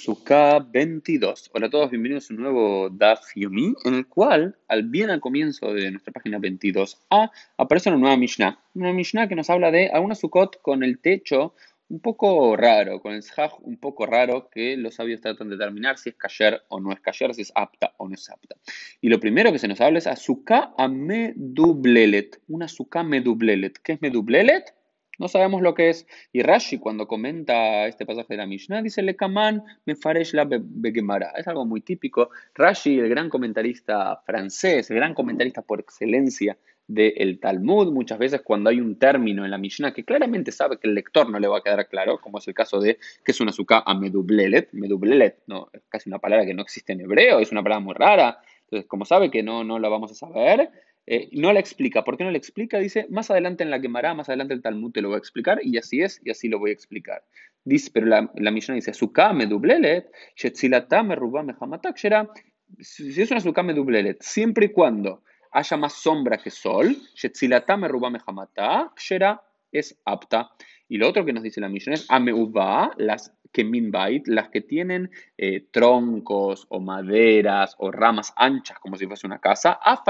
Sukkah 22. Hola a todos, bienvenidos a un nuevo Daf Yomi, en el cual, al bien al comienzo de nuestra página 22a, aparece una nueva Mishnah. Una Mishnah que nos habla de alguna Sukkot con el techo un poco raro, con el shaj un poco raro, que los sabios tratan de determinar si es kasher o no es kasher, si es apta o no es apta. Y lo primero que se nos habla es azúcar a medublelet, una azúcar medublelet. ¿Qué es medublelet? No sabemos lo que es. Y Rashi, cuando comenta este pasaje de la Mishnah, dice: Le kaman me faresh la begemara. Es algo muy típico. Rashi, el gran comentarista francés, el gran comentarista por excelencia del Talmud, muchas veces cuando hay un término en la Mishnah que claramente sabe que el lector no le va a quedar claro, como es el caso de que es una azúcar a medublelet. Medublelet no, es casi una palabra que no existe en hebreo, es una palabra muy rara. Entonces, como sabe que no, no la vamos a saber, eh, no la explica. ¿Por qué no la explica? Dice, más adelante en la quemará, más adelante el Talmud te lo va a explicar, y así es, y así lo voy a explicar. Dice, pero la, la Mishnah dice, me dublelet, me rubame si es una sukame dublelet, siempre y cuando haya más sombra que sol, me rubame hamata, es apta. Y lo otro que nos dice la Mishnah es ameuva, las que minbait, las que tienen eh, troncos o maderas o ramas anchas como si fuese una casa, a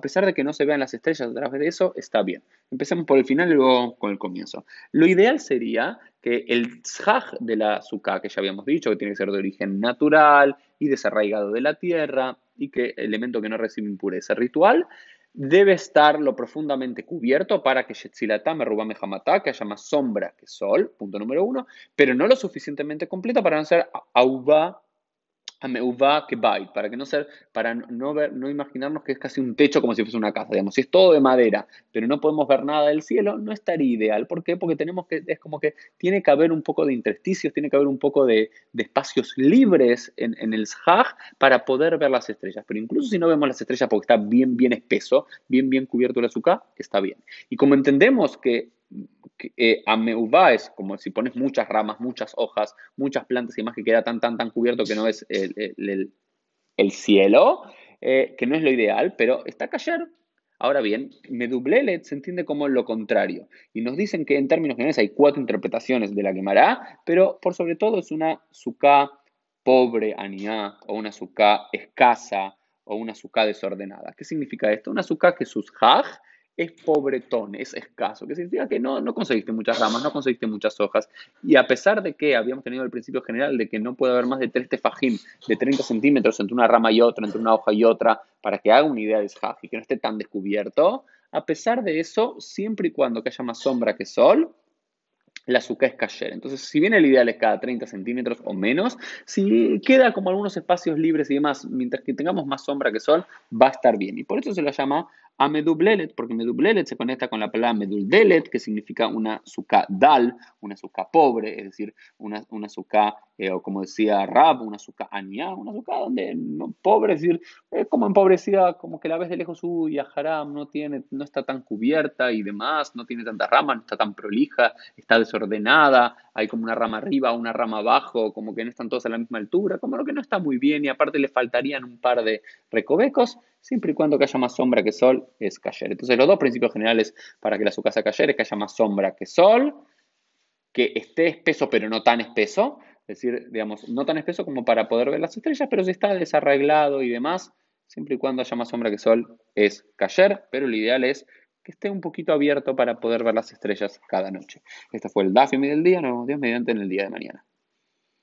pesar de que no se vean las estrellas a través de eso, está bien. Empecemos por el final y luego con el comienzo. Lo ideal sería que el tzhaj de la azúcar, que ya habíamos dicho, que tiene que ser de origen natural y desarraigado de la tierra, y que elemento que no recibe impureza ritual, debe estar lo profundamente cubierto para que me Rubame que haya más sombra que sol, punto número uno, pero no lo suficientemente completa para no ser Auba que para que no ser, para no ver, no imaginarnos que es casi un techo como si fuese una casa, digamos, si es todo de madera, pero no podemos ver nada del cielo, no estaría ideal. ¿Por qué? Porque tenemos que, es como que tiene que haber un poco de intersticios, tiene que haber un poco de, espacios libres en, en el Shah para poder ver las estrellas. Pero incluso si no vemos las estrellas porque está bien, bien espeso, bien, bien cubierto el azúcar, está bien. Y como entendemos que eh, es como si pones muchas ramas, muchas hojas, muchas plantas y más que queda tan, tan, tan cubierto que no es el, cielo, eh, que no es lo ideal, pero está cayer. Ahora bien, Medublelet se entiende como lo contrario. Y nos dicen que en términos generales hay cuatro interpretaciones de la Gemara, pero por sobre todo es una suká pobre, aniá, o una suká escasa, o una suká desordenada. ¿Qué significa esto? Una suká que sus haj es pobretón, es escaso, que significa que no, no conseguiste muchas ramas, no conseguiste muchas hojas. Y a pesar de que habíamos tenido el principio general de que no puede haber más de tres tefajim de 30 centímetros entre una rama y otra, entre una hoja y otra, para que haga una idea de shaj y que no esté tan descubierto, a pesar de eso, siempre y cuando que haya más sombra que sol, la azúcar es cayer. Entonces, si bien el ideal es cada 30 centímetros o menos, si queda como algunos espacios libres y demás, mientras que tengamos más sombra que sol, va a estar bien. Y por eso se la llama a medublelet, porque medublelet se conecta con la palabra meduldelet, que significa una azúcar dal, una azúcar pobre, es decir, una, una azúcar, eh, o como decía Rab, una azúcar ania, una azúcar donde no, pobre, es decir, es como empobrecida, como que la ves de lejos, uy, haram, no, tiene, no está tan cubierta y demás, no tiene tantas ramas, no está tan prolija, está desordenada, hay como una rama arriba, una rama abajo, como que no están todas a la misma altura, como lo que no está muy bien y aparte le faltarían un par de recovecos, siempre y cuando que haya más sombra que es cayer. Entonces los dos principios generales para que la azúcar sea cayer es que haya más sombra que sol, que esté espeso pero no tan espeso, es decir, digamos, no tan espeso como para poder ver las estrellas, pero si está desarreglado y demás, siempre y cuando haya más sombra que sol es cayer, pero lo ideal es que esté un poquito abierto para poder ver las estrellas cada noche. Este fue el Dafimi del día, nos Dios mediante en el día de mañana.